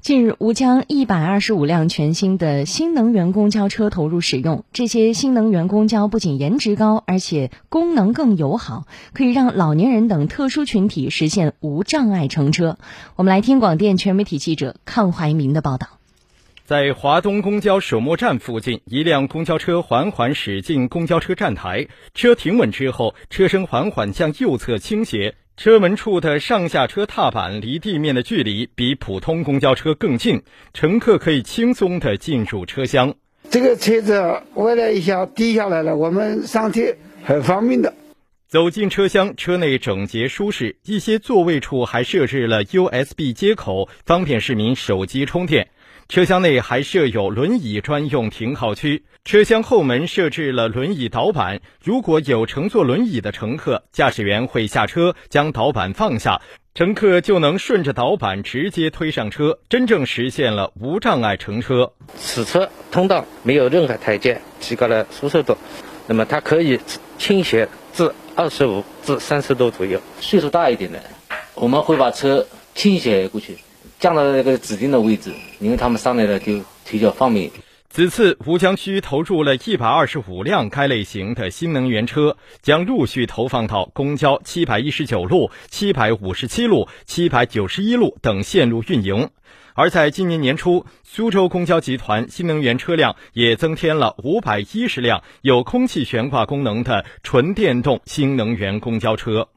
近日，吴江一百二十五辆全新的新能源公交车投入使用。这些新能源公交不仅颜值高，而且功能更友好，可以让老年人等特殊群体实现无障碍乘车。我们来听广电全媒体记者康怀民的报道。在华东公交首末站附近，一辆公交车缓缓驶进公交车站台，车停稳之后，车身缓缓向右侧倾斜。车门处的上下车踏板离地面的距离比普通公交车更近，乘客可以轻松地进入车厢。这个车子歪了一下，低下来了，我们上车很方便的。走进车厢，车内整洁舒适，一些座位处还设置了 USB 接口，方便市民手机充电。车厢内还设有轮椅专用停靠区，车厢后门设置了轮椅导板。如果有乘坐轮椅的乘客，驾驶员会下车将导板放下，乘客就能顺着导板直接推上车，真正实现了无障碍乘车。此车通道没有任何台阶，提高了舒适度。那么它可以倾斜至二十五至三十度左右。岁数大一点的，我们会把车倾斜过去。降到那个指定的位置，因为他们上来了就比较方便。此次吴江区投入了一百二十五辆该类型的新能源车，将陆续投放到公交七百一十九路、七百五十七路、七百九十一路等线路运营。而在今年年初，苏州公交集团新能源车辆也增添了五百一十辆有空气悬挂功能的纯电动新能源公交车。